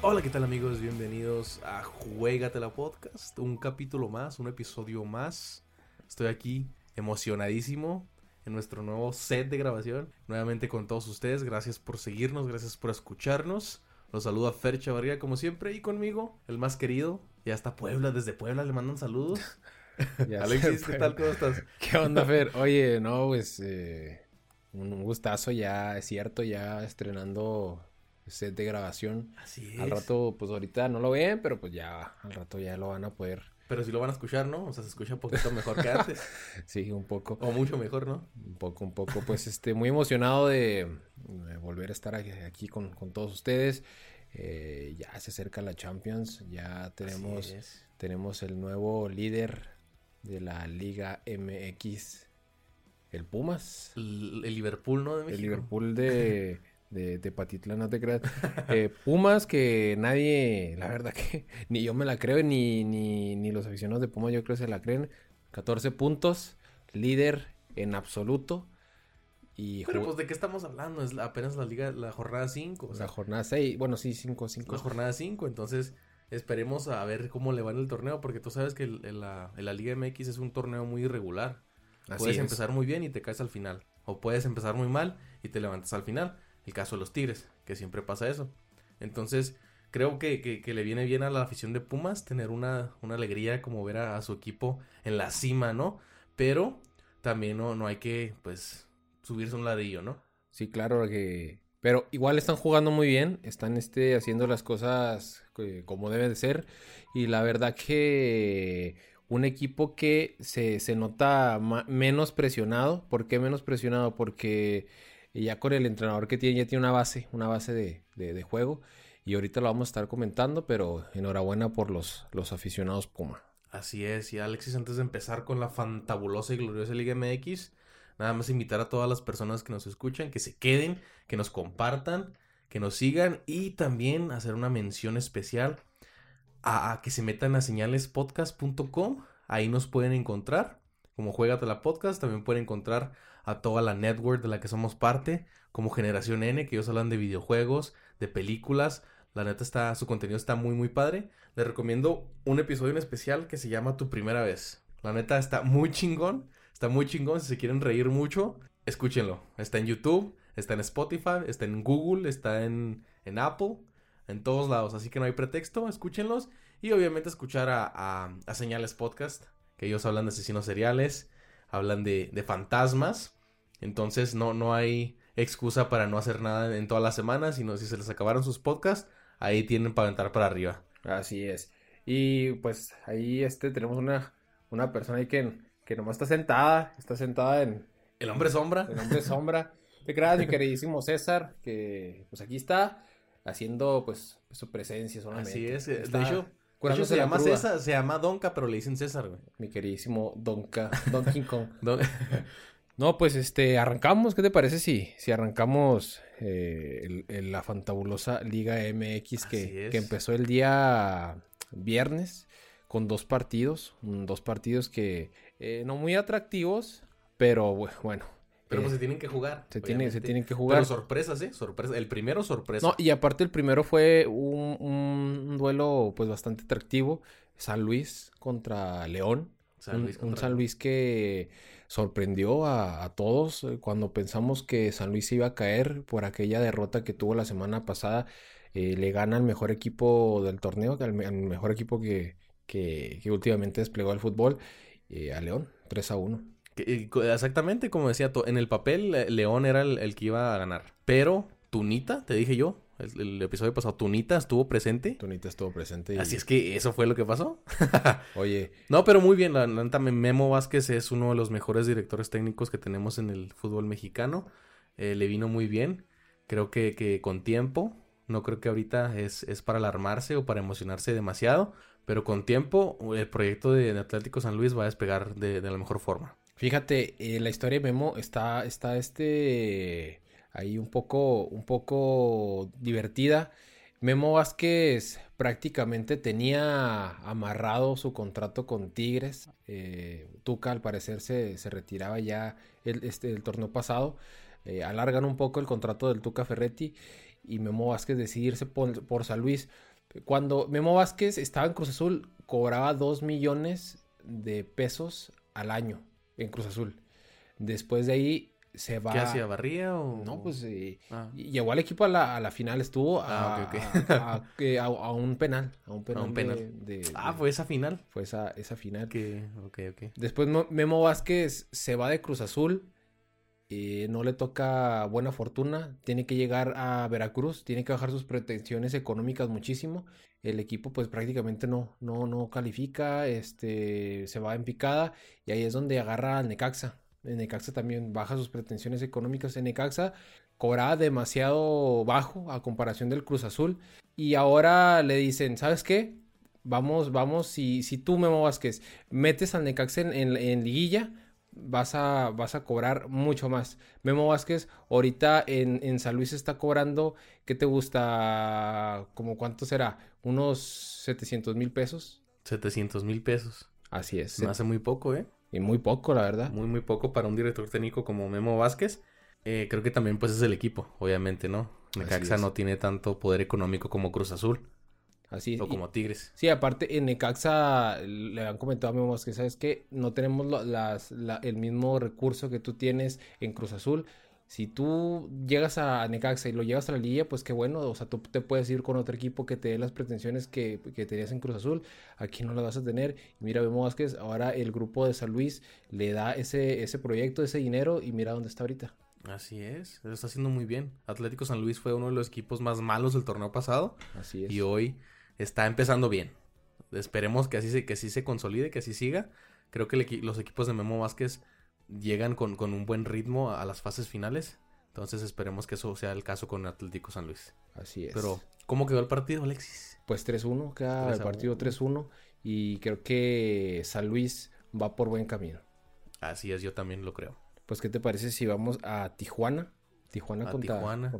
Hola, ¿qué tal amigos? Bienvenidos a Juegatela Podcast, un capítulo más, un episodio más. Estoy aquí emocionadísimo en nuestro nuevo set de grabación, nuevamente con todos ustedes. Gracias por seguirnos, gracias por escucharnos. Los saluda Fer Chavarría como siempre y conmigo, el más querido. Ya está Puebla, desde Puebla le mandan saludos. Ya Alexis, ¿qué tal? ¿Cómo estás? ¿Qué onda, Fer? Oye, no, pues eh, un gustazo ya, es cierto, ya estrenando set de grabación. Así es. Al rato, pues ahorita no lo ven, pero pues ya, al rato ya lo van a poder. Pero si lo van a escuchar, ¿no? O sea, se escucha un poquito mejor que antes. Sí, un poco, o mucho mejor, ¿no? un poco, un poco. Pues este, muy emocionado de, de volver a estar aquí, con, con todos ustedes. Eh, ya se acerca la Champions, ya tenemos, tenemos el nuevo líder de la Liga MX, el Pumas. El, el Liverpool, ¿no? De México. El Liverpool de, de Tepatitlán, no te creas. Eh, Pumas, que nadie, la verdad que ni yo me la creo, ni, ni, ni los aficionados de Pumas yo creo que se la creen. 14 puntos, líder en absoluto. Y Pero pues, ¿de qué estamos hablando? Es la- apenas la liga, la jornada 5. O la sea, jornada 6, bueno, sí, 5, 5. la jornada 5. Entonces, esperemos a ver cómo le va en el torneo. Porque tú sabes que el- el- la, la Liga MX es un torneo muy irregular. puedes empezar muy bien y te caes al final. O puedes empezar muy mal y te levantas al final. El caso de los Tigres, que siempre pasa eso. Entonces, creo que, que- le viene bien a la afición de Pumas tener una, una alegría como ver a, su equipo en la cima, ¿no? Pero también no, no hay que, pues, subirse un ladrillo, ¿no? Sí, claro que... Pero igual están jugando muy bien, están este, haciendo las cosas eh, como deben de ser. Y la verdad que un equipo que se, se nota menos presionado. ¿Por qué menos presionado? Porque ya con el entrenador que tiene, ya tiene una base, una base de, de- juego. Y ahorita lo vamos a estar comentando, pero enhorabuena por los, los aficionados Puma. Así es, y Alexis, antes de empezar con la fantabulosa y gloriosa Liga MX, nada más invitar a todas las personas que nos escuchan, que se queden, que nos compartan, que nos sigan y también hacer una mención especial a, que se metan a señalespodcast.com, ahí nos pueden encontrar, como Juegate la Podcast, también pueden encontrar a toda la network de la que somos parte, como Generación N, que ellos hablan de videojuegos, de películas, la neta está, su contenido está muy muy padre. Les recomiendo un episodio en especial que se llama Tu primera vez. La neta está muy chingón, está muy chingón. Si se quieren reír mucho, escúchenlo. Está en YouTube, está en Spotify, está en Google, está en, en Apple, en todos lados. Así que no hay pretexto, escúchenlos. Y obviamente escuchar a, a, a Señales Podcast, que ellos hablan de asesinos seriales, hablan de, de fantasmas. Entonces no, no hay excusa para no hacer nada en todas las semanas, sino si se les acabaron sus podcasts, ahí tienen para aventar para arriba. Así es. Y pues ahí este, tenemos una, una persona ahí que, que nomás está sentada, está sentada en, El hombre sombra. El hombre sombra. Te creas, mi queridísimo César, que pues aquí está haciendo pues su presencia solamente. Así es. Está De hecho, de hecho se la llama cruda. César, se llama Donka, pero le dicen César, güey. Mi queridísimo Donka, Donkey Kong. Don- No, pues este, arrancamos. ¿Qué te parece si, si arrancamos eh, el- el- la fantabulosa Liga MX que, que empezó el día viernes con dos partidos? mm, Dos partidos que eh, no muy atractivos, pero bu- bueno. Pero eh, pues se tienen que jugar. se tiene- se tienen que jugar. Pero sorpresas, ¿eh? Sorpresa. El primero, sorpresa. No, y aparte el primero fue un, un duelo pues bastante atractivo. San Luis contra León. San un, Luis un contra- San Luis que sorprendió a, todos eh, cuando pensamos que San Luis iba a caer por aquella derrota que tuvo la semana pasada. eh, le gana al mejor equipo del torneo, al, me- al mejor equipo que, que, que últimamente desplegó el fútbol, eh, a León, 3 a 1. Que- eh, co- Exactamente como decía, en el papel León era el, el que iba a ganar. Pero Tunita, te dije yo, el, el episodio pasado, Tunita estuvo presente. Tonita estuvo presente. y- Así es que eso fue lo que pasó. Oye, No, pero muy bien, la la neta, Memo Vázquez es uno de los mejores directores técnicos que tenemos en el fútbol mexicano. Eh, le vino muy bien, creo que, que con tiempo. No creo que ahorita es, es para alarmarse o para emocionarse demasiado, pero con tiempo el proyecto de, de Atlético San Luis va a despegar de, de la mejor forma. Fíjate, eh, la historia de Memo está, está este ahí un poco, un poco divertida. Memo Vázquez prácticamente tenía amarrado su contrato con Tigres. Eh, Tuca al parecer se, retiraba ya el, este, el torneo pasado. Eh, alargan un poco el contrato del Tuca Ferretti y Memo Vázquez decidirse por, por San Luis. Cuando Memo Vázquez estaba en Cruz Azul, cobraba 2 millones de pesos al año en Cruz Azul. Después de ahí se va. ¿Qué hacía? ¿Barría o.? No, pues eh, ah. llegó al equipo a la, a la final, estuvo a, ah, a, un penal. A un penal. ah, fue esa final. Fue esa, esa final. ok. Después Memo Vázquez se va de Cruz Azul. Eh, no le toca buena fortuna. Tiene que llegar a Veracruz. Tiene que bajar sus pretensiones económicas muchísimo. El equipo, pues prácticamente no, no, no califica. Este se va en picada. Y ahí es donde agarra al Necaxa Necaxa también baja sus pretensiones económicas. En Necaxa cobraba demasiado bajo a comparación del Cruz Azul. Y ahora le dicen, ¿sabes qué? Vamos, vamos, si, si tú, Memo Vázquez, metes al Necaxa en, liguilla, vas a, vas a cobrar mucho más. Memo Vázquez ahorita en, en San Luis está cobrando, ¿qué te gusta? ¿Como cuánto será? ¿Unos 700 mil pesos? 700 mil pesos. Así es. Me hace muy poco, ¿eh? Y muy poco, la verdad. Muy, muy poco para un director técnico como Memo Vázquez. Eh, creo que también pues es el equipo, obviamente, ¿no? Necaxa no tiene tanto poder económico como Cruz Azul. Así es. O como Tigres. Sí, aparte en Necaxa le han comentado a Memo Vázquez, ¿sabes qué? No tenemos las, el mismo recurso que tú tienes en Cruz Azul. Si tú llegas a Necaxa y lo llevas a la liga, pues qué bueno, o sea, tú te puedes ir con otro equipo que te dé las pretensiones que, que tenías en Cruz Azul, aquí no las vas a tener. Y mira, vemos Vázquez, ahora el grupo de San Luis le da ese, ese proyecto, ese dinero y mira dónde está ahorita. Así es, lo está haciendo muy bien. Atlético San Luis fue uno de los equipos más malos del torneo pasado. Así es. Y hoy está empezando bien. Esperemos que así se, que así se consolide, que así siga. Creo que los equipos de Memo Vázquez llegan con, un buen ritmo a las fases finales. Entonces esperemos que eso sea el caso con Atlético San Luis. Así es. Pero, ¿cómo quedó el partido, Alexis? Pues 3-1, queda el partido 3-1 y creo que San Luis va por buen camino. Así es, yo también lo creo. Pues, ¿qué te parece si vamos a Tijuana? Tijuana, contra, Tijuana.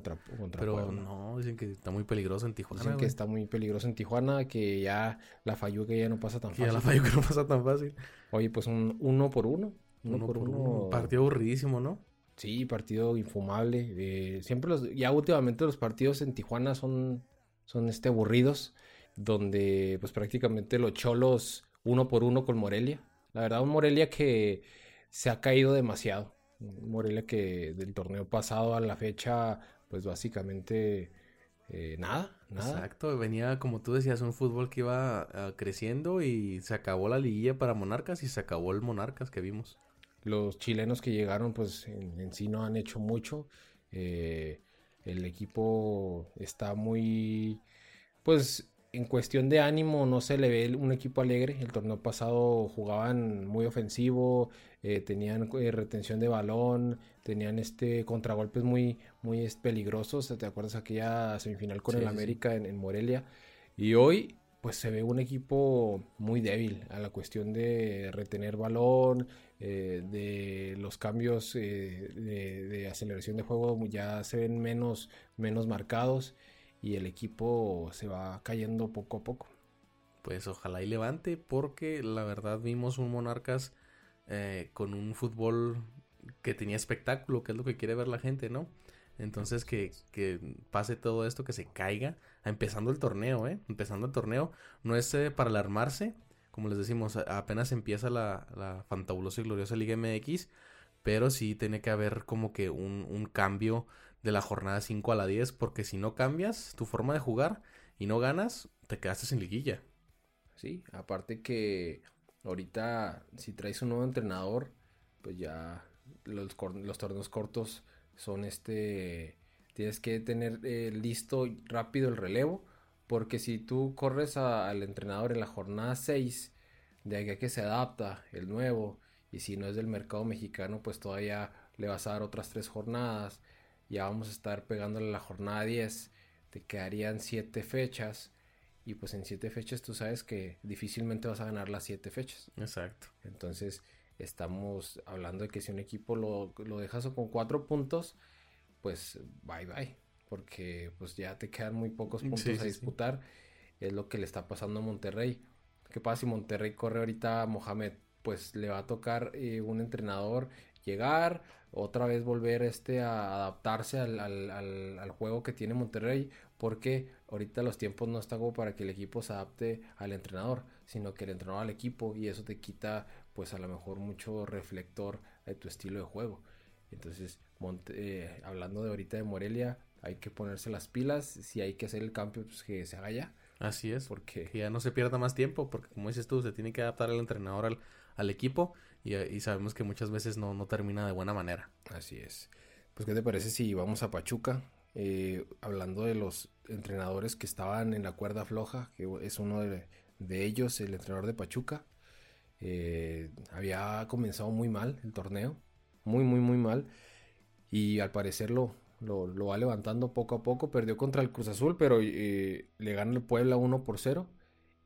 Pero no, dicen que está muy peligroso en Tijuana. Dicen que está muy peligroso en Tijuana, que ya la falló que ya no pasa tan fácil. Ya la falló que no pasa tan fácil. Oye, pues un uno por uno. Uno, por uno. Partido aburridísimo, ¿no? Sí, partido infumable. Eh, siempre los, ya últimamente los partidos en Tijuana son, son este aburridos, donde pues prácticamente los cholos uno por uno con Morelia. La verdad, un Morelia que se ha caído demasiado. Un Morelia que del torneo pasado a la fecha, pues básicamente eh, nada, nada. Exacto, venía como tú decías, un fútbol que iba ah, creciendo y se acabó la liguilla para Monarcas y se acabó el Monarcas que vimos los chilenos que llegaron, pues en, sí no han hecho mucho. Eh, el equipo está muy, pues en cuestión de ánimo no se le ve un equipo alegre. El torneo pasado jugaban muy ofensivo, eh, tenían eh, retención de balón, tenían este contragolpes muy, muy peligrosos. ¿Te acuerdas aquella semifinal con el América En, en Morelia? Y hoy pues se ve un equipo muy débil a la cuestión de retener balón, eh, de los cambios eh, de, aceleración de juego ya se ven menos, menos marcados y el equipo se va cayendo poco a poco. Pues ojalá y levante porque la verdad vimos un Monarcas eh, con un fútbol que tenía espectáculo, que es lo que quiere ver la gente, ¿no? Entonces que, que, pase todo esto, que se caiga, empezando el torneo, ¿eh? Empezando el torneo, no es para alarmarse, como les decimos, apenas empieza la, fantabulosa y gloriosa Liga MX, pero sí tiene que haber como que un, un cambio de la jornada 5 a la 10, porque si no cambias tu forma de jugar y no ganas, te quedaste sin liguilla. Sí, aparte que ahorita si traes un nuevo entrenador, pues ya los, los torneos cortos son este, tienes que tener eh, listo rápido el relevo, porque si tú corres al entrenador en la jornada 6, de aquí a que se adapta el nuevo, y si no es del mercado mexicano, pues todavía le vas a dar otras tres jornadas, ya vamos a estar pegándole la jornada 10, te quedarían 7 fechas, y pues en 7 fechas tú sabes que difícilmente vas a ganar las 7 fechas. Exacto. Entonces, estamos hablando de que si un equipo lo, lo dejas con cuatro puntos, pues bye bye. Porque pues ya te quedan muy pocos puntos a disputar. Es lo que le está pasando a Monterrey. ¿Qué pasa si Monterrey corre ahorita a Mohamed? Pues le va a tocar eh, un entrenador llegar, otra vez volver este a adaptarse al, al, juego que tiene Monterrey, porque ahorita los tiempos no están como para que el equipo se adapte al entrenador, sino que el entrenador al equipo y eso te quita pues a lo mejor mucho reflector de tu estilo de juego. Entonces, eh, hablando de ahorita de Morelia, hay que ponerse las pilas, si hay que hacer el cambio, pues que se haga ya. Así es, porque que ya no se pierda más tiempo, porque como dices tú, se tiene que adaptar el entrenador al, al equipo y, sabemos que muchas veces no, no termina de buena manera. Así es. Pues, ¿qué te parece si vamos a Pachuca? Eh, hablando de los entrenadores que estaban en la cuerda floja, que es uno de, ellos, el entrenador de Pachuca. Eh, había comenzado muy mal el torneo, muy, muy, muy mal. Y al parecer lo, lo, va levantando poco a poco. Perdió contra el Cruz Azul, pero eh, le gana el Puebla 1 por 0.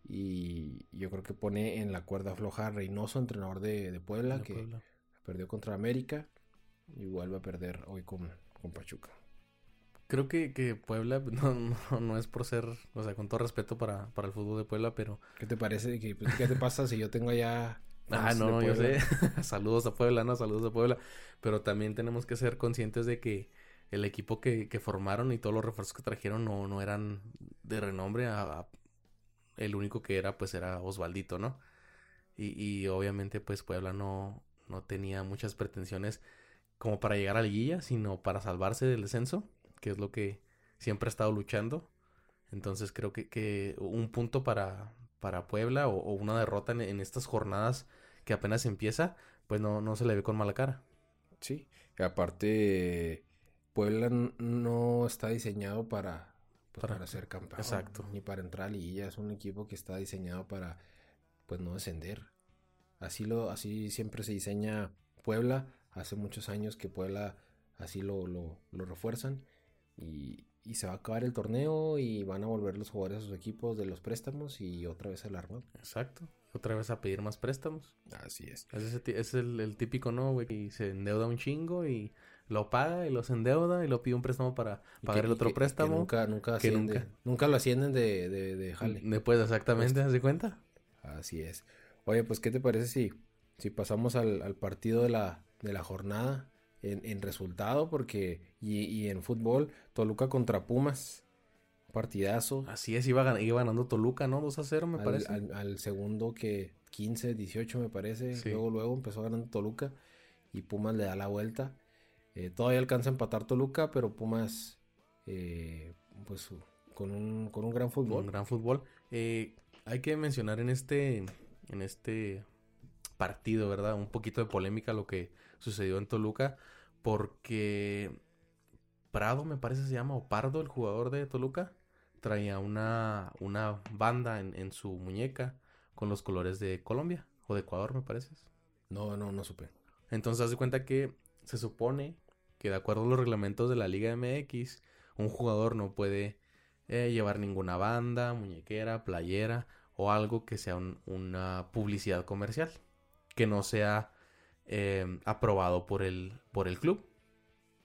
Y yo creo que pone en la cuerda floja a Reynoso, entrenador de, Puebla, que perdió contra América y vuelve a perder hoy con, con Pachuca. Creo que, que Puebla no, no, es por ser, o sea, con todo respeto para, para el fútbol de Puebla, pero... ¿Qué te parece? ¿Qué, pues, ¿qué te pasa si yo tengo allá... Ah, no, yo sé. Saludos a Puebla, no, saludos a Puebla. Pero también tenemos que ser conscientes de que el equipo que, que formaron y todos los refuerzos que trajeron no, no eran de renombre a, el único que era pues era Osvaldito, ¿no? Y, y obviamente pues Puebla no, no tenía muchas pretensiones como para llegar a liguilla, sino para salvarse del descenso, que es lo que siempre ha estado luchando. Entonces creo que, que un punto para, para Puebla o, una derrota en, estas jornadas que apenas empieza, pues no, no se le ve con mala cara. Sí, aparte Puebla no está diseñado para pues, para, ser campeón. Exacto. Ni para entrar a liguilla. Es un equipo que está diseñado para pues no descender. Así lo, así siempre se diseña Puebla. Hace muchos años que Puebla así lo, lo, refuerzan. Y, y, se va a acabar el torneo y van a volver los jugadores a sus equipos de los préstamos y otra vez al armado. Exacto. Otra vez a pedir más préstamos. Así es. Es, es el, el, típico, ¿no, güey? Y se endeuda un chingo y lo paga y los endeuda y lo pide un préstamo para pagar el otro préstamo. nunca, nunca, asciende, nunca, lo ascienden de, de, de jale. Después, exactamente, ¿se cuenta? Así es. Oye, pues, ¿qué te parece si, si pasamos al, partido de la, de la jornada en, resultado? Porque, y, en fútbol, Toluca contra Pumas. Partidazo. Así es, iba, ganando Toluca, ¿no? 2 a 0, me parece. Al, segundo que 15, 18, me parece. Luego, luego empezó ganando Toluca y Pumas le da la vuelta. Eh, todavía alcanza a empatar Toluca, pero Pumas, eh, pues con un, con un gran fútbol. Un gran fútbol. Eh, hay que mencionar en este, en este partido, ¿verdad? Un poquito de polémica lo que sucedió en Toluca, porque Prado, me parece se llama, o Pardo, el jugador de Toluca, traía una, una banda en, en su muñeca con los colores de Colombia, o de Ecuador, me parece. No, no, no supe. Entonces, haz de cuenta que se supone que de acuerdo a los reglamentos de la Liga MX, un jugador no puede eh, llevar ninguna banda, muñequera, playera o algo que sea una publicidad comercial, que no sea eh, aprobado por el, por el club.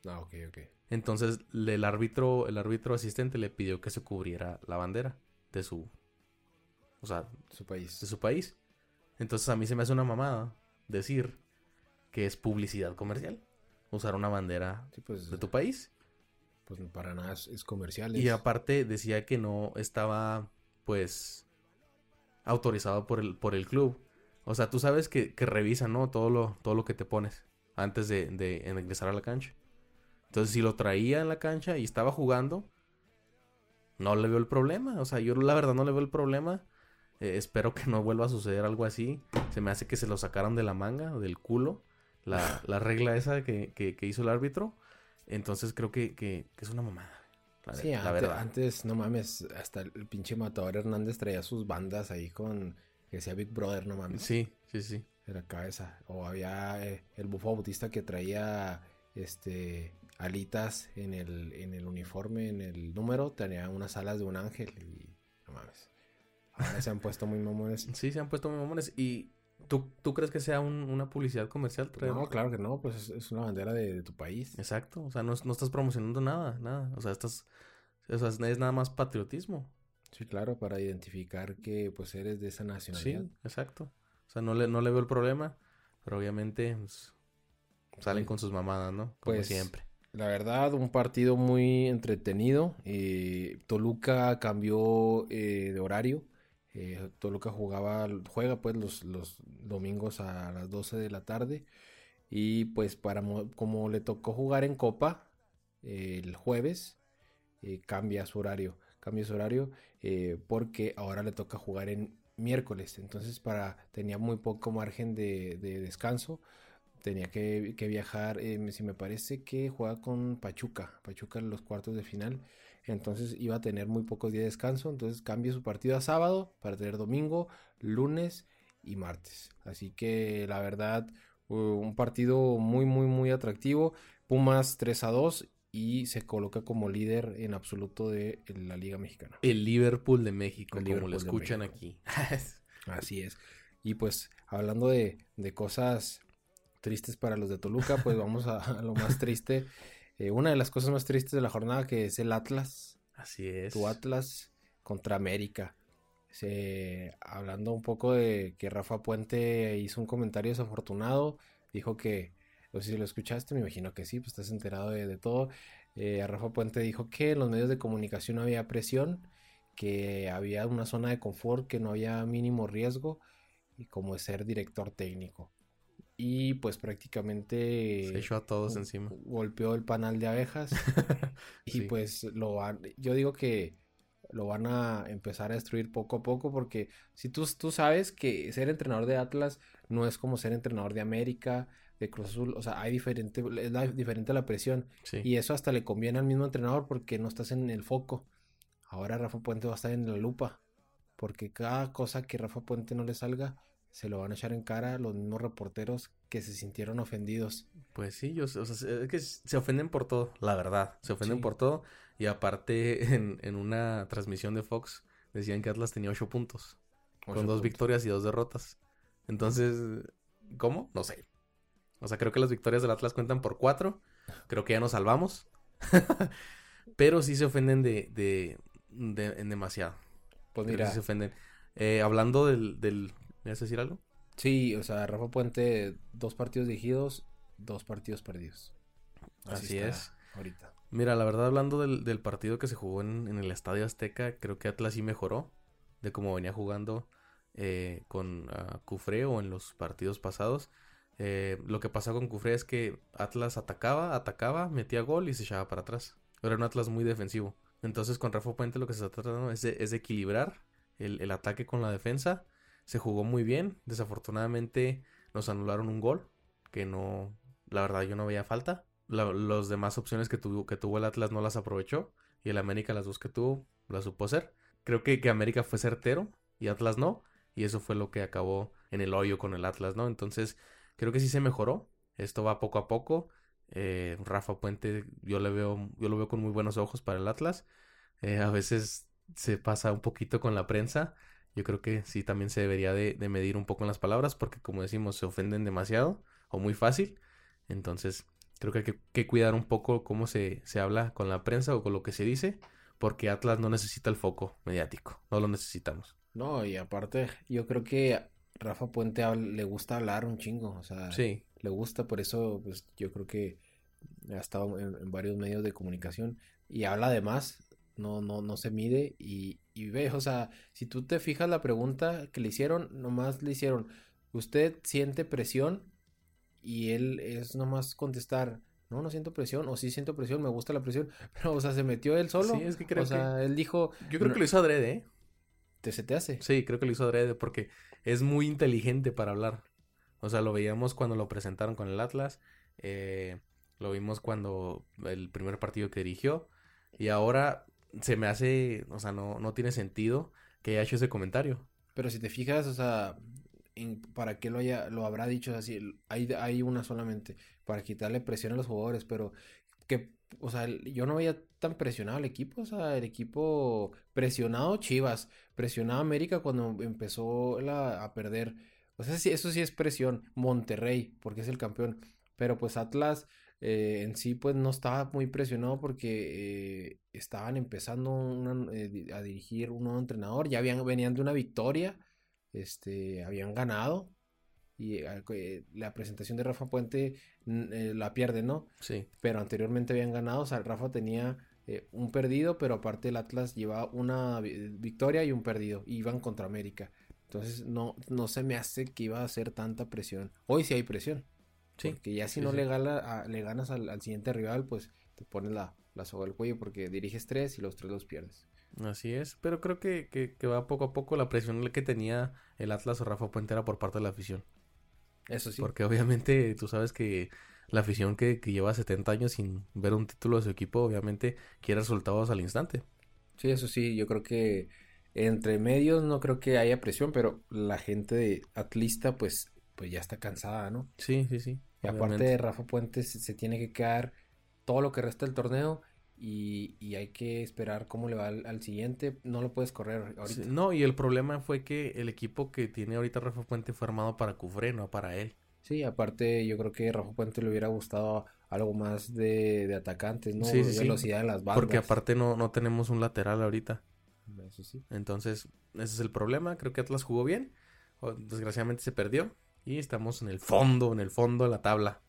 Ah, ok, ok. Entonces el árbitro, el árbitro asistente le pidió que se cubriera la bandera de su, o sea, su país. De su país. Entonces a mí se me hace una mamada decir que es publicidad comercial usar una bandera pues, de tu país. Pues para nada es, comercial. Y aparte decía que no estaba, pues, autorizado por el, por el club. O sea, tú sabes que, que revisan, ¿no? Todo lo, todo lo que te pones antes de, de, ingresar a la cancha. Entonces, si lo traía en la cancha y estaba jugando, no le veo el problema. O sea, yo la verdad no le veo el problema. Eh, espero que no vuelva a suceder algo así. Se me hace que se lo sacaron de la manga del culo la, regla esa que, hizo el árbitro. Entonces creo que, es una mamada. sí, la antes, verdad. antes, no mames, hasta el pinche Matador Hernández traía sus bandas ahí con, que decía Big Brother, no mames. Sí, sí, sí. Era cabeza. O había eh, el bufo bautista que traía, este, alitas en el, en el uniforme, en el número, tenía unas alas de un ángel y, no mames. Ahora se han puesto muy mamones. Sí, se han puesto muy mamones y ¿Tú, ¿Tú crees que sea un- una publicidad comercial? traer- No, claro que no, pues es, es una bandera de, de tu país. Exacto, o sea, no, no estás promocionando nada, nada. O sea, estás, o sea, es nada más patriotismo. Sí, claro, para identificar que pues eres de esa Sí, nacionalidad. exacto. O sea, no le, no le veo el problema, pero obviamente pues, salen Sí. con sus mamadas, ¿no? Como Pues, siempre. La verdad, un partido muy entretenido. eh, Toluca cambió eh, de horario. Eh, Toluca jugaba, juega pues los, los domingos a las 12 de la tarde. Y pues para mo- como le tocó jugar en Copa eh, el jueves, eh, cambia su horario. Cambia su horario eh, porque ahora le toca jugar en miércoles. Entonces para tenía muy poco margen de, de descanso tenía que, que viajar, si me parece que juega con Pachuca, Pachuca en los cuartos de final, entonces iba a tener muy pocos días de descanso, entonces cambia su partido a sábado para tener domingo, lunes y martes. Así que la verdad, un partido muy, muy, muy atractivo. Pumas 3 a 2 y se coloca como líder en absoluto de la Liga Mexicana. El Liverpool de México, El como Liverpool lo escuchan aquí. Así es. Y pues hablando de, de cosas tristes para los de Toluca, pues vamos a, a lo más triste. Eh, una de las cosas más tristes de la jornada que es el Atlas, Así es. tu Atlas contra América. Se, hablando un poco de que Rafa Puente hizo un comentario desafortunado, dijo que, no sé si lo escuchaste, me imagino que sí, pues estás enterado de, de todo. Eh, Rafa Puente dijo que en los medios de comunicación no había presión, que había una zona de confort, que no había mínimo riesgo, y como de ser director técnico. Y pues prácticamente Se echó a todos encima. golpeó el panal de abejas y Sí. pues lo van, yo digo que lo van a empezar a destruir poco a poco porque si tú, tú sabes que ser entrenador de Atlas no es como ser entrenador de América, de Cruz Azul, o sea, hay diferente, es la- diferente la presión Sí. y eso hasta le conviene al mismo entrenador porque no estás en el foco. Ahora Rafa Puente va a estar en la lupa porque cada cosa que Rafa Puente no le salga se lo van a echar en cara los mismos reporteros que se sintieron ofendidos. Pues sí, yo, o sea, es que se ofenden por todo, la verdad. Se ofenden Sí. por todo. Y aparte, en, en una transmisión de Fox, decían que Atlas tenía ocho puntos. Ocho con dos puntos. victorias y dos derrotas. Entonces, ¿cómo? No sé. O sea, creo que las victorias del Atlas cuentan por cuatro. Creo que ya nos salvamos. Pero sí se ofenden de, de, de- en demasiado. Pues mira, sí se ofenden. Eh, hablando del, del... ¿Me vas a decir algo? Sí, o sea, Rafa Puente, dos partidos dirigidos, dos partidos perdidos. Así es. Ahorita. Mira, la verdad, hablando del, del partido que se jugó en, en el Estadio Azteca, creo que Atlas sí mejoró de cómo venía jugando eh, con ah, Cufré o en los partidos pasados. Eh, lo que pasó con Cufré es que Atlas atacaba, atacaba, metía gol y se echaba para atrás. Era un Atlas muy defensivo. Entonces, con Rafa Puente lo que se está tratando es de, es de equilibrar el, el ataque con la defensa. Se jugó muy bien. Desafortunadamente, nos anularon un gol que no, la verdad, yo no veía falta la, los demás opciones que tuvo, que tuvo el Atlas no las aprovechó. Y el América, las dos que tuvo, las supo hacer. Creo que, que América fue certero y Atlas no. Y eso fue lo que acabó en el hoyo con el Atlas, ¿no? Entonces, creo que sí se mejoró. Esto va poco a poco. Eh, Rafa Puente, yo le veo, yo lo veo con muy buenos ojos para el Atlas. Eh, a veces se pasa un poquito con la prensa. Yo creo que sí también se debería de, de medir un poco en las palabras, porque como decimos, se ofenden demasiado o muy fácil. Entonces, creo que hay que, que cuidar un poco cómo se, se habla con la prensa o con lo que se dice, porque Atlas no necesita el foco mediático, no lo necesitamos. No, y aparte, yo creo que Rafa Puente le gusta hablar un chingo, o sea, Sí, le gusta, por eso, pues yo creo que ha estado en, en varios medios de comunicación y habla de más, no, no, no se mide y, y ve, o sea, si tú te fijas la pregunta que le hicieron, nomás le hicieron, ¿usted siente presión? Y él es nomás contestar, no, no siento presión, o sí siento presión, me gusta la presión, pero, o sea, se metió él solo, Sí, es que creo o sea, él dijo, yo creo no- que lo hizo adrede, ¿eh? ¿te se te hace? Sí, creo que lo hizo adrede porque es muy inteligente para hablar. O sea, lo veíamos cuando lo presentaron con el Atlas, eh, lo vimos cuando el primer partido que dirigió y ahora se me hace, o sea, no, no tiene sentido que haya hecho ese comentario. Pero si te fijas, o sea, para qué lo haya, lo habrá dicho así, hay, hay una solamente, para quitarle presión a los jugadores, pero que, o sea, yo no veía tan presionado al equipo, o sea, el equipo presionado Chivas, presionado América cuando empezó la- a perder O sea, sí, eso sí es presión. Monterrey, porque es el campeón. Pero pues Atlas eh, en sí pues no estaba muy presionado porque eh, estaban empezando eh, a dirigir un nuevo entrenador. Ya habían, venían de una victoria. Este, habían ganado. Y la presentación de Rafa Puente la pierde, ¿no? Sí. Pero anteriormente habían ganado. O sea, Rafa tenía un perdido, pero aparte el Atlas llevaba una victoria y un perdido. Iban contra América. Entonces no, no se me hace que iba a ser tanta presión. Hoy sí hay presión. Sí. Porque ya si no Le, le ganas al, siguiente rival, pues te pones la, la soga al cuello porque diriges tres y los tres los pierdes. Así es, pero creo que, que, va poco a poco la presión que tenía el Atlas o Rafa Puente era por parte de la afición. Eso sí. Porque obviamente tú sabes que la afición que, que lleva 70 años sin ver un título de su equipo, obviamente quiere resultados al instante. Sí, eso sí, yo creo que entre medios no creo que haya presión, pero la gente de atlista pues, pues ya está cansada, ¿no? Sí, sí, sí. Y aparte de Rafa Puentes se tiene que quedar todo lo que resta del torneo y, hay que esperar cómo le va al, siguiente. No lo puedes correr ahorita. no, y el problema fue que el equipo que tiene ahorita Rafa Puente fue armado para Cufré, no para él. Sí, aparte yo creo que Rafa Puente le hubiera gustado algo más de, atacantes, ¿no? Sí, velocidad en las bandas. Porque aparte no, no tenemos un lateral ahorita. Eso sí. Entonces, ese es el problema. Creo que Atlas jugó bien. Desgraciadamente se perdió. Y estamos en el fondo, en el fondo de la tabla.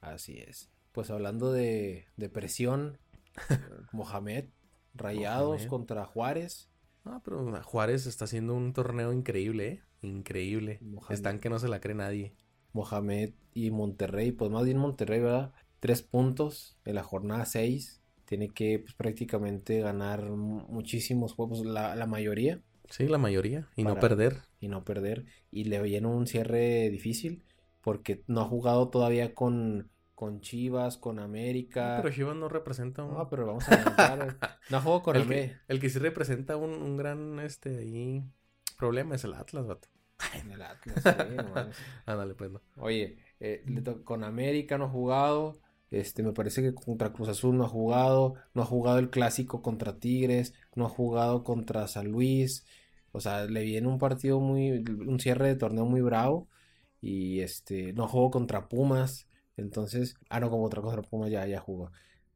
Así es. Pues hablando de, de presión, Mohamed, Rayados contra Juárez. Ah, pero Juárez está haciendo un torneo increíble, ¿eh? Increíble. Están que no se la cree nadie. Mohamed y Monterrey, pues más bien Monterrey, ¿verdad? Tres puntos en la jornada seis. Tiene que pues, prácticamente ganar muchísimos juegos, la, la mayoría. Sí, la mayoría. Y no perder. Y no perder. Y le viene un cierre difícil porque no ha jugado todavía con, con Chivas, con América. pero Chivas no representa un... No, pero vamos a adelantar. no juego con el que, el que sí representa un, un, gran este ahí problema es el Atlas, vato. el Atlas, sí, Ándale, pues no. Oye, eh, con América no ha jugado. Este, me parece que contra Cruz Azul no ha jugado, no ha jugado el clásico contra Tigres, no ha jugado contra San Luis. O sea, le viene un partido muy, un cierre de torneo muy bravo. Y este, no jugó contra Pumas. Entonces, ah, no, como otra contra Pumas ya, ya jugó.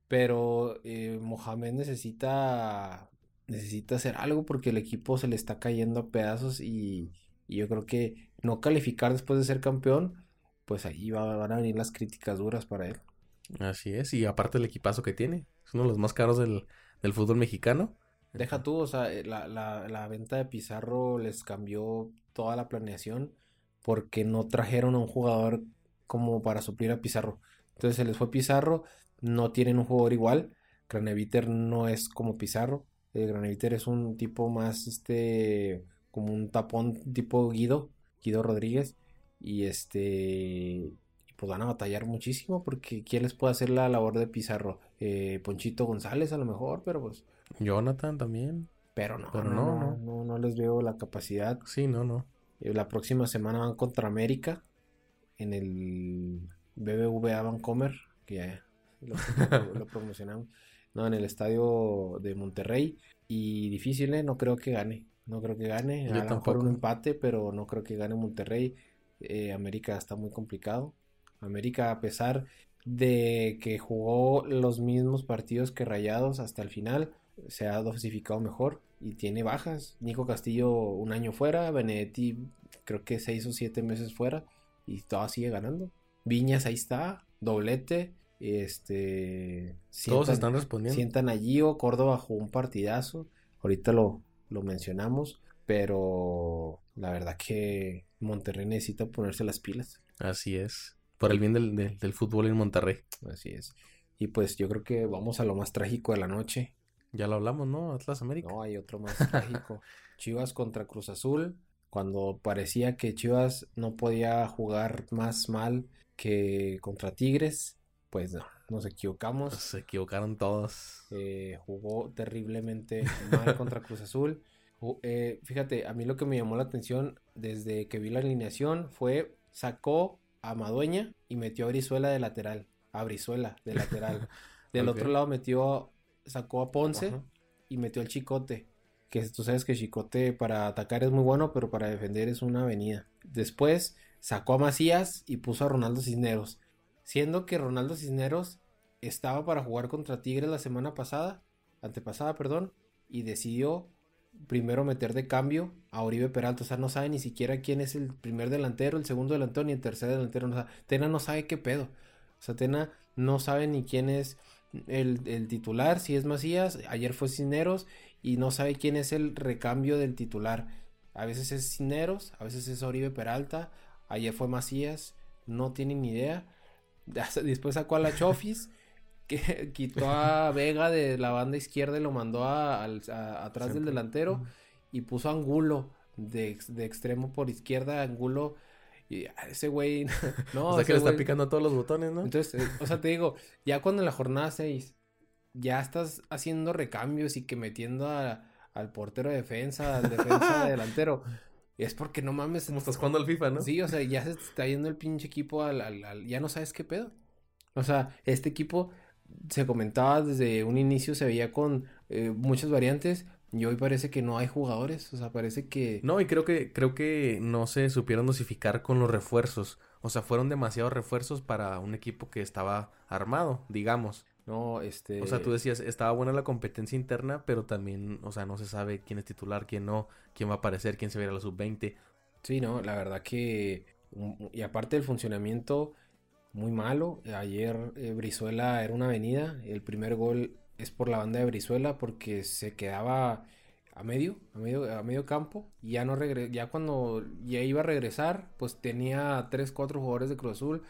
Pero eh, Mohamed necesita, necesita hacer algo porque el equipo se le está cayendo a pedazos y, yo creo que no calificar después de ser campeón, pues ahí van a venir las críticas duras para él. Así es, y aparte el equipazo que tiene, es uno de los más caros del, fútbol mexicano. Deja tú, o sea, eh, la, la, la, venta de Pizarro les cambió toda la planeación porque no trajeron a un jugador como para suplir a Pizarro. Entonces se les fue Pizarro, no tienen un jugador igual. Graneviter no es como Pizarro. El Graneviter es un tipo más, este, como un tapón tipo Guido, Guido Rodríguez. Y este, pues van a batallar muchísimo porque ¿quién les puede hacer la labor de Pizarro? Eh, Ponchito González a lo mejor, pero pues... Jonathan también. Pero no, pero no, no, no, les veo la capacidad. Sí, no, no. Eh, la próxima semana van contra América en el BBVA Vancomer, que ya lo, promocionamos. No, en el estadio de Monterrey. Y difícil, ¿eh? No creo que gane. No creo que gane. a lo mejor un empate, pero no creo que gane Monterrey. Eh, América está muy complicado. América, a pesar de que jugó los mismos partidos que Rayados hasta el final, se ha dosificado mejor y tiene bajas. Nico Castillo un año fuera, Benedetti creo que seis o siete meses fuera y todavía sigue ganando. Viñas ahí está, doblete. Este. Todos están respondiendo. Sientan allí o Córdoba jugó un partidazo. Ahorita lo, lo mencionamos. Pero la verdad que Monterrey necesita ponerse las pilas. Así es por el bien del, fútbol en Monterrey. Así es. Y pues yo creo que vamos a lo más trágico de la noche. Ya lo hablamos, ¿no? Atlas América. No, hay otro más trágico. Chivas contra Cruz Azul. Cuando parecía que Chivas no podía jugar más mal que contra Tigres, pues no, nos equivocamos. Se equivocaron todos. Eh, jugó terriblemente mal contra Cruz Azul. Eh, fíjate, a mí lo que me llamó la atención desde que vi la alineación fue sacó a Madueña y metió a Brizuela de lateral. A Brizuela de lateral. Del otro lado metió, sacó a Ponce y metió al Chicote. que tú sabes que Chicote para atacar es muy bueno, pero para defender es una avenida. Después sacó a Macías y puso a Ronaldo Cisneros, siendo que Ronaldo Cisneros estaba para jugar contra Tigres la semana pasada, antepasada, perdón, y decidió primero meter de cambio a Oribe Peralta. O sea, no sabe ni siquiera quién es el primer delantero, el segundo delantero, ni el tercer delantero. O sea, Tena no sabe qué pedo. O sea, Tena no sabe ni quién es el, el, titular, si es Macías. Ayer fue Cisneros y no sabe quién es el recambio del titular. A veces es Cisneros, a veces es Oribe Peralta, ayer fue Macías, no tiene ni idea. Después sacó a la Chofis, que quitó a Vega de la banda izquierda y lo mandó a, atrás del delantero y puso a Angulo de, de extremo por izquierda, Angulo. Y ese güey. No, o sea que le está picando a todos los botones, ¿no? Entonces, eh, o sea, te digo, ya cuando en la jornada 6 ya estás haciendo recambios y que metiendo al portero de defensa, al defensa de delantero. Es porque no mames. Como estás jugando al FIFA, ¿no? Sí, o sea, ya se está yendo el pinche equipo al, al, Ya no sabes qué pedo. O sea, este equipo se comentaba desde un inicio, se veía con eh, muchas variantes. Y hoy parece que no hay jugadores. O sea, parece que. No, y creo que, creo que no se supieron dosificar con los refuerzos. O sea, fueron demasiados refuerzos para un equipo que estaba armado, digamos. No, este... O sea, tú decías, estaba buena la competencia interna, pero también, o sea, no se sabe quién es titular, quién no, quién va a aparecer, quién se va a ir a la sub-20. Sí, no, la verdad que... Y aparte del funcionamiento, muy malo. Ayer eh, Brizuela era una avenida. El primer gol es por la banda de Brizuela porque se quedaba a medio, a medio, a medio campo. Y ya no regre ya cuando ya iba a regresar, pues tenía 3, 4 jugadores de Cruz Azul.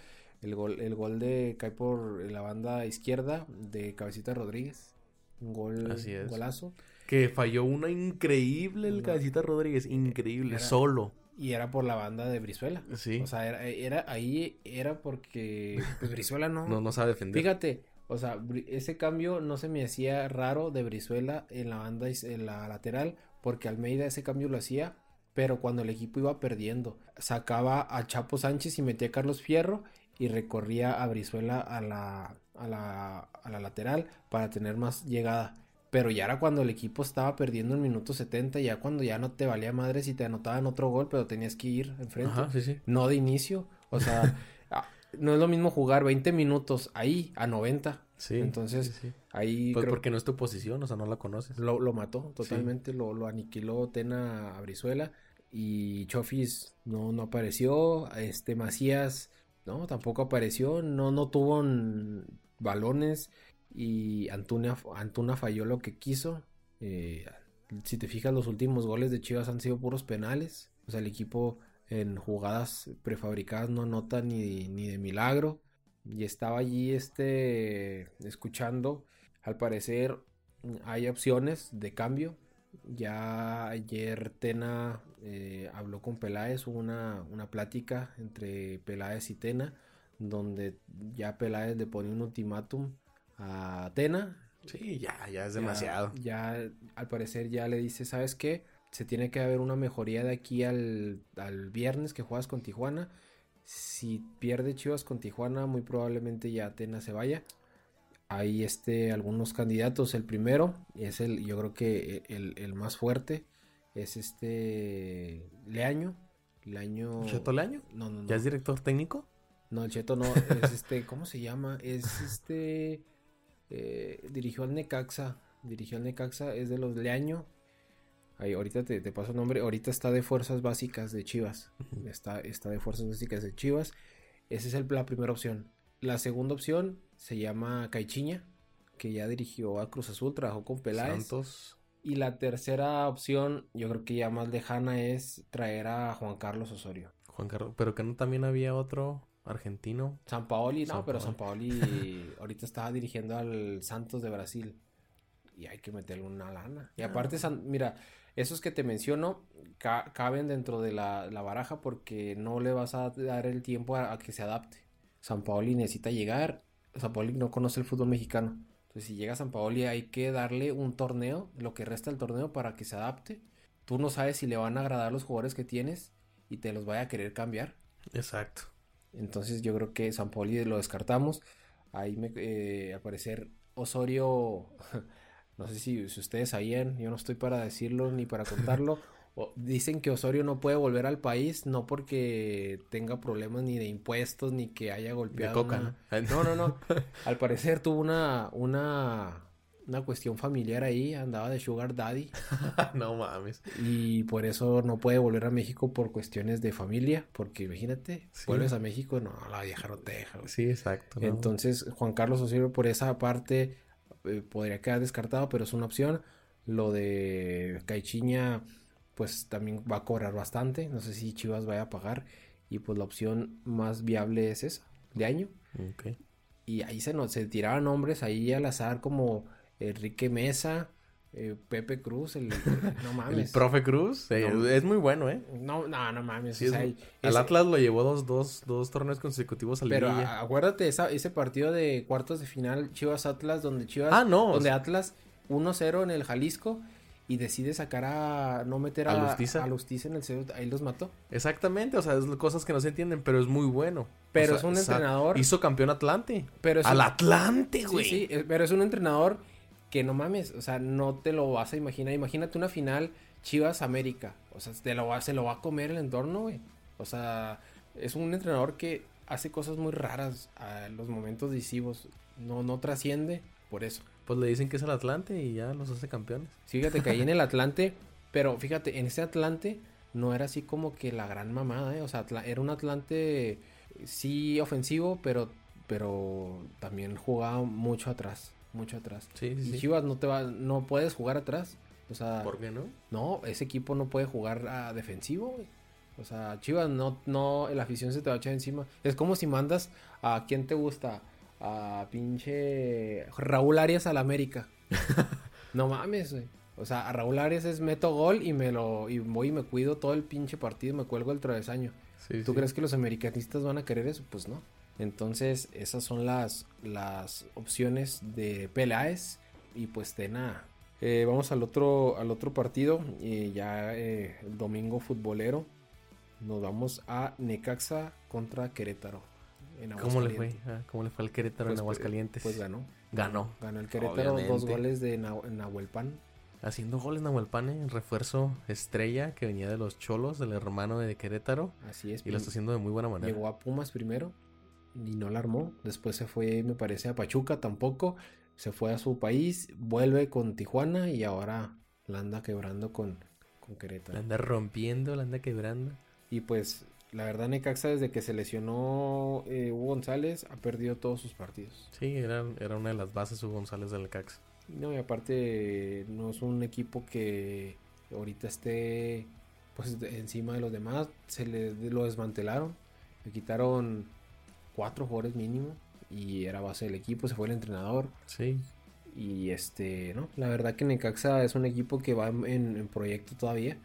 El gol, el gol de cae por la banda izquierda de Cabecita Rodríguez. Un gol, Así es. golazo. Que falló una increíble el Cabecita Rodríguez, increíble, solo. Y era por la banda de Brizuela. Sí. O sea, era, era ahí era porque pues, Brizuela no. no, no sabe defender. Fíjate, o sea, ese cambio no se me hacía raro de Brizuela en la banda, en la lateral, porque Almeida ese cambio lo hacía, pero cuando el equipo iba perdiendo, sacaba a Chapo Sánchez y metía a Carlos Fierro y recorría a Brizuela a la, a la, a la lateral para tener más llegada. Pero ya era cuando el equipo estaba perdiendo en minuto 70, ya cuando ya no te valía madre si te anotaban otro gol, pero tenías que ir enfrente. sí, sí. No de inicio. O sea, ah, no es lo mismo jugar 20 minutos ahí a 90. Sí. Entonces, ahí. Pues porque no es tu posición, o sea, no la conoces. Lo, lo mató totalmente, lo, lo aniquiló Tena a Brizuela. Y Chofis no, no apareció. Este Macías no, tampoco apareció, no, no tuvo balones y Antuna, Antuna falló lo que quiso. Eh, si te fijas, los últimos goles de Chivas han sido puros penales. O sea, el equipo en jugadas prefabricadas no anota ni, ni de milagro. Y estaba allí este escuchando. Al parecer hay opciones de cambio. Ya ayer Tena eh, habló con Peláez, hubo una, una, plática entre Peláez y Tena, donde ya Peláez le pone un ultimátum a Tena. Sí, ya, ya es demasiado. Ya, al parecer ya le dice, ¿sabes qué? Se tiene que haber una mejoría de aquí al, al viernes que juegas con Tijuana. Si pierde Chivas con Tijuana, muy probablemente ya Tena se vaya hay este, algunos candidatos. El primero es el, yo creo que el, más fuerte es este Leaño. Leaño. ¿Cheto Leaño? No, no, no. ¿Ya es director técnico? No, el Cheto no, es este, ¿cómo se llama? Es este, eh, dirigió al Necaxa, dirigió al Necaxa, es de los Leaño. Ahí, ahorita te, paso el nombre, ahorita está de Fuerzas Básicas de Chivas, está, está de Fuerzas Básicas de Chivas. Esa es el, la primera opción. La segunda opción se llama Caichiña, que ya dirigió a Cruz Azul, trabajó con Peláez. Santos. Y la tercera opción, yo creo que ya más lejana, es traer a Juan Carlos Osorio. Juan Carlos, pero que no también había otro argentino. San Paoli, no, pero San Paoli ahorita estaba dirigiendo al Santos de Brasil. Y hay que meterle una lana. Y aparte, mira, esos que te menciono caben dentro de la, baraja porque no le vas a dar el tiempo a que se adapte. San Paoli necesita llegar. San Paoli no conoce el fútbol mexicano. Entonces, si llega a San Paoli, hay que darle un torneo, lo que resta del torneo, para que se adapte. Tú no sabes si le van a agradar los jugadores que tienes y te los vaya a querer cambiar. Exacto. Entonces, yo creo que San Paoli lo descartamos. Ahí, me, eh, al parecer, Osorio no sé si, si ustedes sabían, yo no estoy para decirlo ni para contarlo. o- dicen que Osorio no puede volver al país, no porque tenga problemas ni de impuestos, ni que haya De golpeado. coca, una- ¿no? no, no, no. Al parecer tuvo una, una, una cuestión familiar ahí, andaba de Sugar Daddy. no mames. Y por eso no puede volver a México por cuestiones de familia. Porque imagínate, Sí. vuelves a México, no, la vieja no te deja, güey. Sí, exacto. ¿no? Entonces, Juan Carlos Osorio por esa parte eh, podría quedar descartado, pero es una opción. Lo de Caichiña, pues también va a cobrar bastante. No sé si Chivas vaya a pagar. Y pues la opción más viable es esa, de año. Ok. Y ahí se, nos, se tiraban nombres ahí al azar como Enrique Mesa, eh, Pepe Cruz, el... No El mames. profe Cruz eh, No. es muy bueno, ¿eh? No, no, no mames. Sí, o sea, es- Al Atlas lo llevó dos, dos, dos torneos consecutivos al Pero a- acuérdate esa- ese partido de cuartos de final Chivas Atlas donde Chivas Ah, no. donde Atlas 1-0 en el Jalisco y decide sacar a no meter ¿A a, Lustiza? a Lustiza en el segundo, ahí los mató. Exactamente, o sea, es cosas que no se entienden, pero es muy bueno. Pero O es un entrenador- Hizo campeón Atlante. Pero es Al un- Atlante, Sí, güey. sí, eh, pero es un entrenador que no mames, o sea, no te lo vas a imaginar. Imagínate una final Chivas América, o sea, te lo va, se lo va a comer el entorno, güey. O sea, es un entrenador que hace cosas muy raras a los momentos decisivos. No, no trasciende por eso. Pues le dicen que es el Atlante y ya los hace campeones. Fíjate que ahí en el Atlante, pero fíjate, en ese Atlante no era así como que la gran mamada, ¿eh? O sea, era un Atlante sí ofensivo, pero, pero también jugaba mucho atrás, mucho atrás. Sí, sí, Y. Chivas no te va, no puedes jugar atrás. O sea, ¿Por qué no? no, ese equipo no puede jugar a defensivo, güey. O sea, Chivas no, no, la afición se te va a echar encima. Es como si mandas a quién te gusta, a pinche Raúl Arias al América. no mames, güey. O sea, a Raúl Arias es meto gol y me lo, y voy y me cuido todo el pinche partido y me cuelgo el travesaño. Sí, ¿Tú sí. crees que los americanistas van a querer eso? Pues no. Entonces, esas son las, las opciones de Peláez y pues de nada. Eh, vamos al otro, al otro partido, eh, ya eh, el domingo futbolero. Nos vamos a Necaxa contra Querétaro. en ¿Cómo le fue? Ah, ¿Cómo le fue al Querétaro Pues, en Aguascalientes? Pues ganó. Ganó. Ganó el Querétaro, dos goles de Nahu- Nahuelpan. Haciendo goles Nahuelpane, refuerzo estrella que venía de los Cholos, del hermano de Querétaro. Así es. Y lo está haciendo de muy buena manera. Llegó a Pumas primero y no la armó. Después se fue, me parece, a Pachuca tampoco. Se fue a su país, vuelve con Tijuana y ahora la anda quebrando con, con La Querétaro. anda rompiendo, la anda quebrando. Y pues la verdad Necaxa desde que se lesionó eh, Hugo González ha perdido todos sus partidos. Sí, era, era una de las bases Hugo González del Cax. No, y aparte no es un equipo que ahorita esté pues encima de los demás. Se le lo desmantelaron. Le quitaron cuatro jugadores mínimo. Y era base del equipo. Se fue el entrenador. Sí, Y este, no, la verdad que Necaxa es un equipo que va en, en proyecto todavía.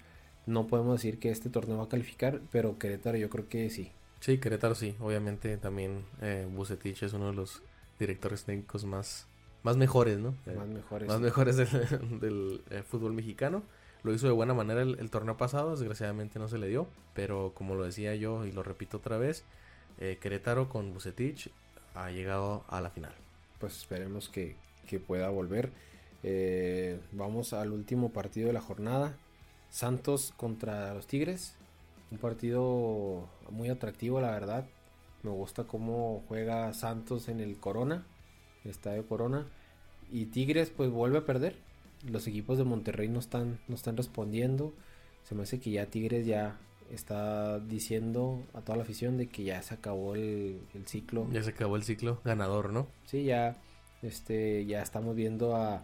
No podemos decir que este torneo va a calificar, pero Querétaro yo creo que sí. sí, Querétaro sí. Obviamente también eh, Bucetich es uno de los directores técnicos más, más mejores, ¿no? Eh, Más mejores. más mejores del, del, eh, fútbol mexicano. Lo hizo de buena manera el, el torneo pasado, desgraciadamente no se le dio, pero como lo decía yo y lo repito otra vez, eh, Querétaro con Bucetich ha llegado a la final. Pues esperemos que, que pueda volver. Eh, vamos al último partido de la jornada. Santos contra los Tigres. Un partido muy atractivo, la verdad. Me gusta cómo juega Santos en el Corona, el estadio Corona. Y Tigres pues vuelve a perder. Los equipos de Monterrey no están, no están respondiendo. Se me hace que ya Tigres ya está diciendo a toda la afición de que ya se acabó el, el ciclo. Ya se acabó el ciclo ganador, ¿no? Sí, ya, este, ya estamos viendo a,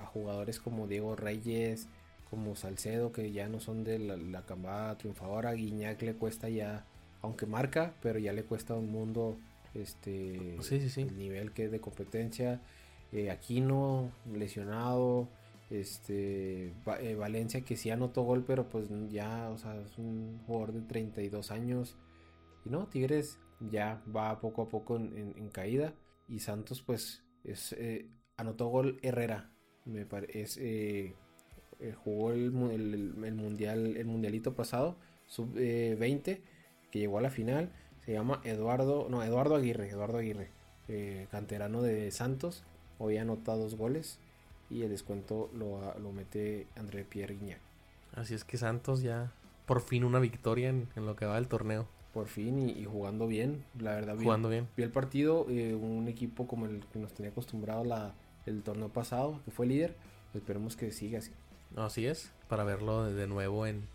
a jugadores como Diego Reyes, como Salcedo, que ya no son de la, la cambada triunfadora. Guiñac le cuesta ya, aunque marca, pero ya le cuesta un mundo este Sí, sí, sí. el nivel que es de competencia. Eh, Aquino, lesionado. Este eh, Valencia que sí anotó gol, pero pues ya, o sea, es un jugador de 32 años. Y no, Tigres ya va poco a poco en, caída. Y Santos, pues, es, eh, anotó gol Herrera. Me pare- es, eh, jugó el, mu- el- el- el mundial, el mundialito pasado, sub eh, 20, que llegó a la final. Se llama Eduardo, no, Eduardo Aguirre, Eduardo Aguirre, canterano de Santos. Hoy anotó dos goles. Y el descuento lo, lo mete André Pierre Guignac. Así es que Santos ya por fin una victoria en, en lo que va del torneo. Por fin y, y jugando bien, la verdad. vi- Jugando bien. Vi el partido, eh, un equipo como el que nos tenía acostumbrado la, el torneo pasado, que fue líder. Esperemos que siga así. Así es, para verlo de, nuevo en,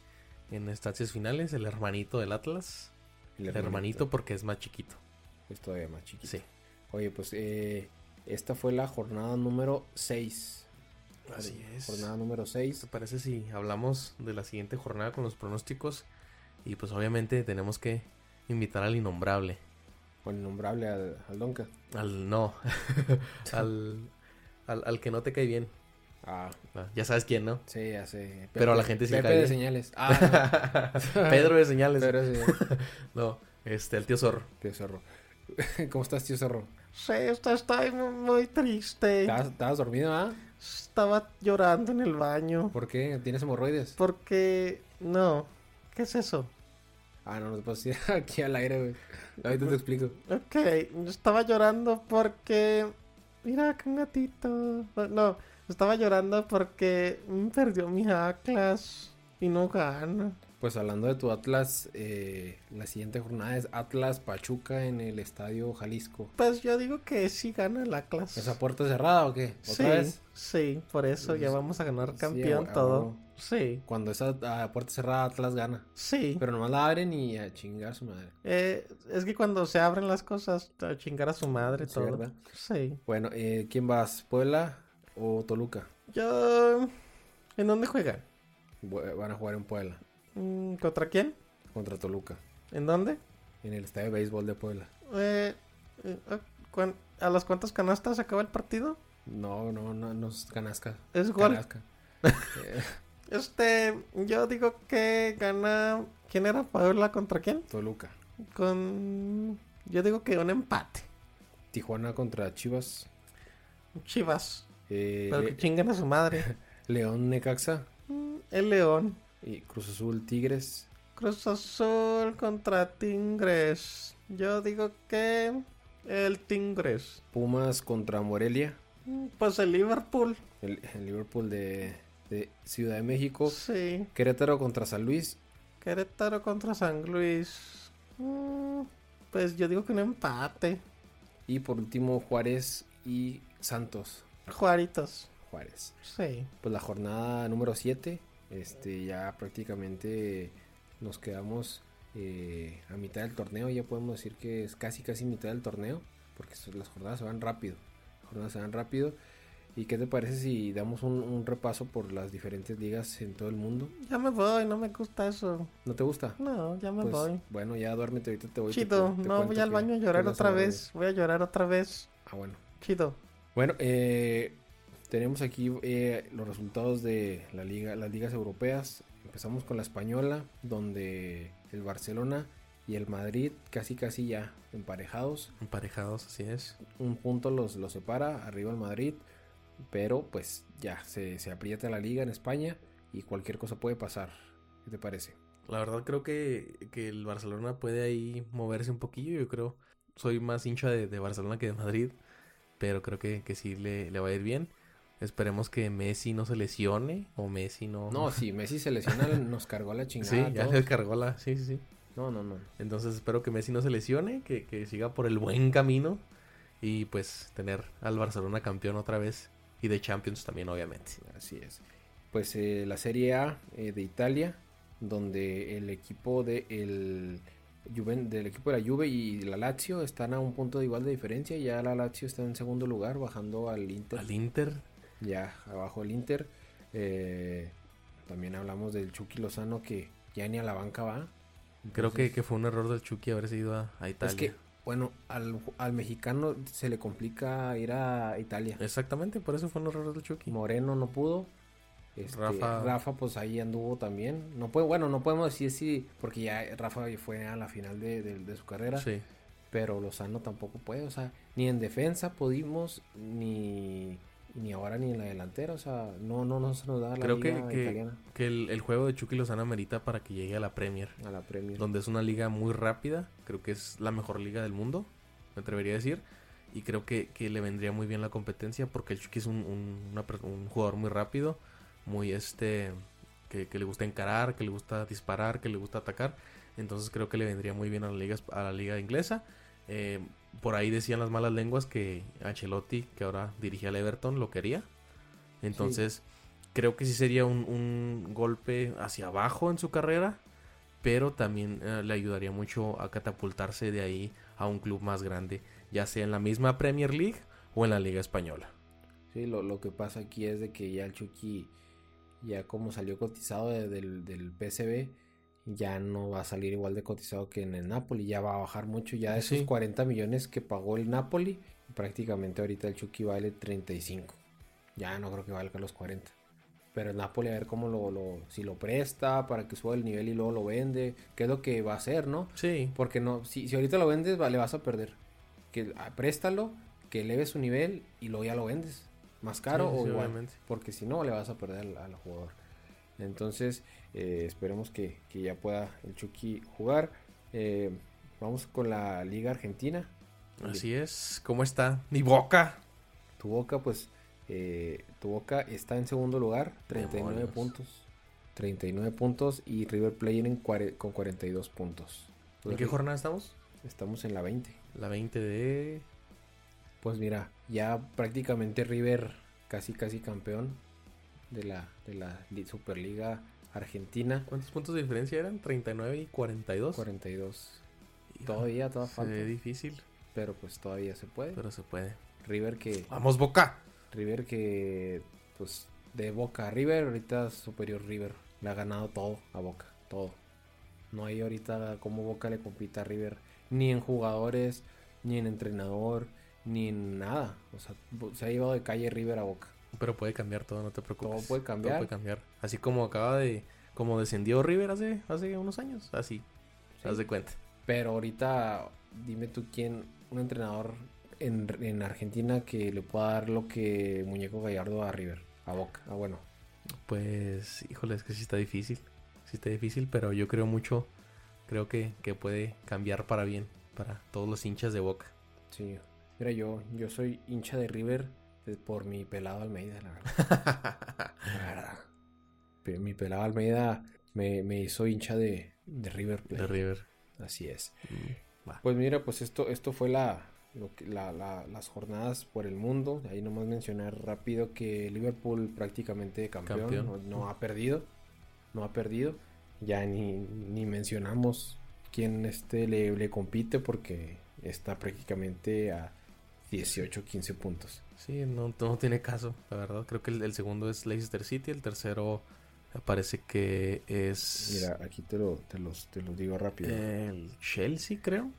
en estancias finales, el hermanito del Atlas. El hermanito porque es más chiquito. es todavía más chiquito. Sí. Oye, pues eh, esta fue la jornada número 6. Así es. Jornada número 6. ¿Te parece si hablamos de la siguiente jornada con los pronósticos? Y pues obviamente tenemos que invitar al innombrable. Con el nombrable al, al Donka. Al no. al, al, al que no te cae bien. Ah, Ah, Ya sabes quién, ¿no? sí, ya sé. Pero a la gente sí Pepe cae de bien. señales. Ah, Pedro de señales. Pedro de señales. No, este, el tío zorro. Tío Zorro. ¿Cómo estás, tío Zorro? Sí, estoy muy triste. ¿Estabas, estabas dormido, ah? Estaba llorando en el baño. ¿Por qué? ¿Tienes hemorroides? Porque... No. ¿Qué es eso? Ah, no, no te puedo decir aquí al aire, güey. Ahorita te explico. Ok, estaba llorando porque... Mira, qué gatito. No, estaba llorando porque perdió mi Atlas y no gana. Pues hablando de tu Atlas, eh, la siguiente jornada es Atlas Pachuca en el Estadio Jalisco. Pues yo digo que sí gana el Atlas. ¿Esa puerta cerrada o qué? ¿Otra sí, vez? sí, por eso ya vamos a ganar campeón a- a todo. Sí, Cuando esa ah, puerta cerrada Atlas gana. sí. Pero nomás la abren y a chingar a su madre. Eh, es que cuando se abren las cosas, a chingar a su madre Sí, todo. ¿verdad? Sí. Bueno, eh, ¿quién vas? ¿Puebla o Toluca? Yo... ¿En dónde juegan? Van a jugar en Puebla ¿Contra quién? contra Toluca. ¿En dónde? En el Estadio de Béisbol de Puebla. Eh, eh, ¿a cuán- ¿A las cuántas canastas acaba el partido? No, no, no, no es canasca. Es gol. Canasca. Este, yo digo que gana. ¿Quién era Puebla contra quién? Toluca. Con. Yo digo que un empate. Tijuana contra Chivas. Chivas. Eh, Pero que chinguen a su madre. León Necaxa. Mm, El León. Y Cruz Azul Tigres. Cruz Azul contra Tigres. Yo digo que. El Tigres. Pumas contra Morelia. Mm, Pues el Liverpool. El, el Liverpool de, de Ciudad de México. Sí. Querétaro contra San Luis. Querétaro contra San Luis. Mm, Pues yo digo que un empate. Y por último Juárez y Santos. Juaritos. Juárez. Sí. Pues la jornada número 7. Este, ya prácticamente nos quedamos eh, a mitad del torneo. Ya podemos decir que es casi casi mitad del torneo. Porque las jornadas se van rápido. Las jornadas se van rápido. ¿Y qué te parece si damos un, un repaso por las diferentes ligas en todo el mundo? Ya me voy, no me gusta eso. ¿No te gusta? No, ya me Pues, voy. bueno, ya duérmete, ahorita te voy. te Chido, cu- te no, voy al baño a llorar otra vez. Voy a llorar otra vez. Ah, bueno. Chido. Bueno, eh, tenemos aquí eh, los resultados de la liga, las ligas europeas. Empezamos con la española, donde el Barcelona y el Madrid casi casi ya emparejados. Emparejados, así es. Un punto los, los separa, arriba el Madrid, pero pues ya se, se aprieta la liga en España y cualquier cosa puede pasar. ¿Qué te parece? La verdad creo que, que el Barcelona puede ahí moverse un poquillo. Yo creo, soy más hincha de, de Barcelona que de Madrid. Pero creo que, que sí le, le va a ir bien. Esperemos que Messi no se lesione o Messi no... No, si Messi se lesiona, nos cargó la chingada. Sí, ya le cargó la... Sí, sí, sí. No, no, no. Entonces espero que Messi no se lesione, que, que siga por el buen camino y pues tener al Barcelona campeón otra vez y de Champions también obviamente. Así es. Pues eh, la Serie A eh, de Italia, donde el equipo de el Juven- del equipo de la Juve y la Lazio están a un punto de igual de diferencia. Ya la Lazio está en segundo lugar, bajando al Inter. Al Inter, Ya abajo el Inter. Eh, también hablamos del Chucky Lozano que ya ni a la banca va. creo que, que fue un error del Chucky haberse ido a, a Italia. es que, bueno, al, al mexicano se le complica ir a Italia. Exactamente, por eso fue un error del Chucky. Moreno no pudo. Este, Rafa- Rafa. pues ahí anduvo también. No puede, bueno, no podemos decir si, porque ya Rafa fue a la final de, de- de su carrera, Sí, pero Lozano tampoco puede, o sea, ni en defensa pudimos, ni, ni ahora ni en la delantera, o sea, no, no, no se nos da la creo que, liga que, italiana que el, el juego de Chucky Lozano amerita para que llegue a la Premier, a la Premier. donde es una liga muy rápida, creo que es la mejor liga del mundo, me atrevería a decir. y creo que, que le vendría muy bien la competencia porque el Chucky es un, un, una per- un jugador muy rápido, muy este, que, que le gusta encarar, que le gusta disparar, que le gusta atacar. Entonces creo que le vendría muy bien a la liga, a la liga inglesa. Eh, por ahí decían las malas lenguas que Ancelotti, que ahora dirigía al Everton, lo quería. Entonces creo que sí sería un, golpe hacia abajo en su carrera, pero también eh, le ayudaría mucho a catapultarse de ahí a un club más grande, ya sea en la misma Premier League o en la Liga Española. Sí, lo, que pasa aquí es de que ya el Chucky, ya como salió cotizado de- del, del ya no va a salir igual de cotizado que en el Napoli, ya va a bajar mucho, ya de esos Sí. 40 millones que pagó el Napoli, prácticamente ahorita el Chucky vale 35. Ya no creo que valga los 40. Pero el Napoli a ver cómo lo, lo- si lo presta para que suba el nivel y luego lo vende, qué es lo que va a hacer, ¿no? Sí, Porque no, si, si ahorita lo vendes, va- le vas a perder. Que ah, préstalo, que eleve su nivel y luego ya lo vendes. Más caro Sí, o sí, igual. obviamente. Porque si no, le vas a perder al, al jugador. Entonces, eh, esperemos que, que ya pueda el Chucky jugar. Eh, vamos con la Liga Argentina. así es. ¿Cómo está? Mi boca. Tu Boca, pues, eh, tu Boca está en segundo lugar, 39 Demonios. puntos. 39 puntos y River Plate en con 42 puntos. ¿En qué jornada estamos? Estamos en la 20. La 20 de... Pues mira, ya prácticamente River casi casi campeón de la, de la li- Superliga Argentina. ¿Cuántos puntos de diferencia eran? 39 y 42. 42. Híjole, Todavía, toda Se falta. ve difícil, Pero pues todavía se puede. pero se puede. River que. ¡Vamos, Boca! River que. Pues de Boca a River, ahorita superior River. Le ha ganado todo a Boca. Todo. No hay ahorita como Boca le compita a River. Ni en jugadores, ni en entrenador, ni en nada. O sea, se ha llevado de calle River a Boca. Pero puede cambiar todo, no te preocupes. Todo puede cambiar. puede cambiar. Así como acaba de... Como descendió River hace, hace unos años. Así. Sí. Haz de cuenta. Pero ahorita, dime tú quién, un entrenador en, en Argentina que le pueda dar lo que Muñeco Gallardo a River, a Boca. Ah, bueno. Pues, híjole, es que sí está difícil. Sí está difícil, pero yo creo mucho... Creo que, que puede cambiar para bien. Para todos los hinchas de Boca. Sí. Mira, yo, yo soy hincha de River por mi pelado Almeida, la verdad. La verdad. Mi pelado Almeida me, me hizo hincha de, de River Plate. de River. Así es. Mm. Pues mira, pues esto, esto fue la, lo que- la- la- las jornadas por el mundo. Ahí nomás mencionar rápido que Liverpool prácticamente campeón, Campeón. No, no ha perdido. No ha perdido. Ya ni, ni mencionamos quién este le, le compite porque está prácticamente a 18, 15 puntos. Sí, no, no tiene caso, la verdad. Creo que el, el segundo es Leicester City, el tercero parece que es Mira, aquí te lo, te los, te los digo rápido. el Chelsea, creo.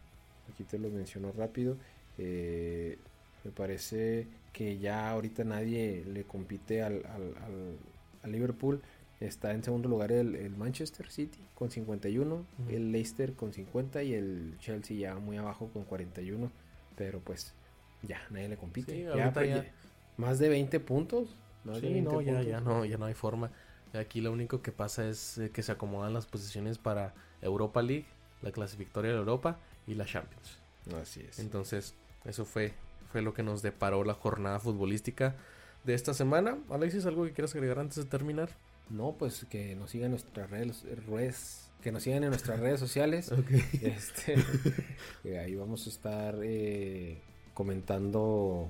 Aquí te lo menciono rápido. Eh, me parece que ya ahorita nadie le compite al, al- al- al Liverpool. Está en segundo lugar el, el Manchester City con 51, el Leicester con 50 y el Chelsea ya muy abajo con 41. Pero pues ya nadie le compite. Sí, Ya, ahorita ya- ya- más de 20 puntos. Más de Sí, 20 no, ya, puntos. ya no, ya no hay forma. Aquí lo único que pasa es eh, que se acomodan las posiciones para Europa League, la clasificatoria de Europa y la Champions. Así es. Entonces, eso fue, fue lo que nos deparó la jornada futbolística de esta semana. Alexis, ¿algo que quieras agregar antes de terminar? No, pues que nos sigan en nuestras redes, redes- que nos sigan en nuestras redes sociales. Este, que ahí vamos a estar eh, comentando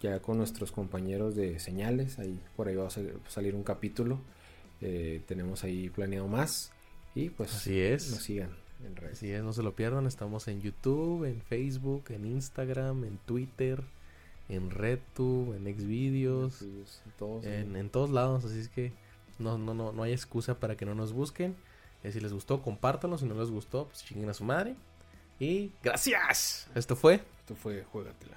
ya con nuestros compañeros de señales. Ahí por ahí va a sal- salir un capítulo. Eh, tenemos ahí planeado más. Y pues Así es. nos sigan en redes. Así es, no se lo pierdan. Estamos en YouTube, en Facebook, en Instagram, en Twitter, en RedTube, en Xvideos, Todos, en, en todos lados. Así es que no, no, no, no hay excusa para que no nos busquen. Eh, si les gustó, compártanlo. Si no les gustó, pues chinguen a su madre. Y gracias. Esto fue Esto fue Juegatela.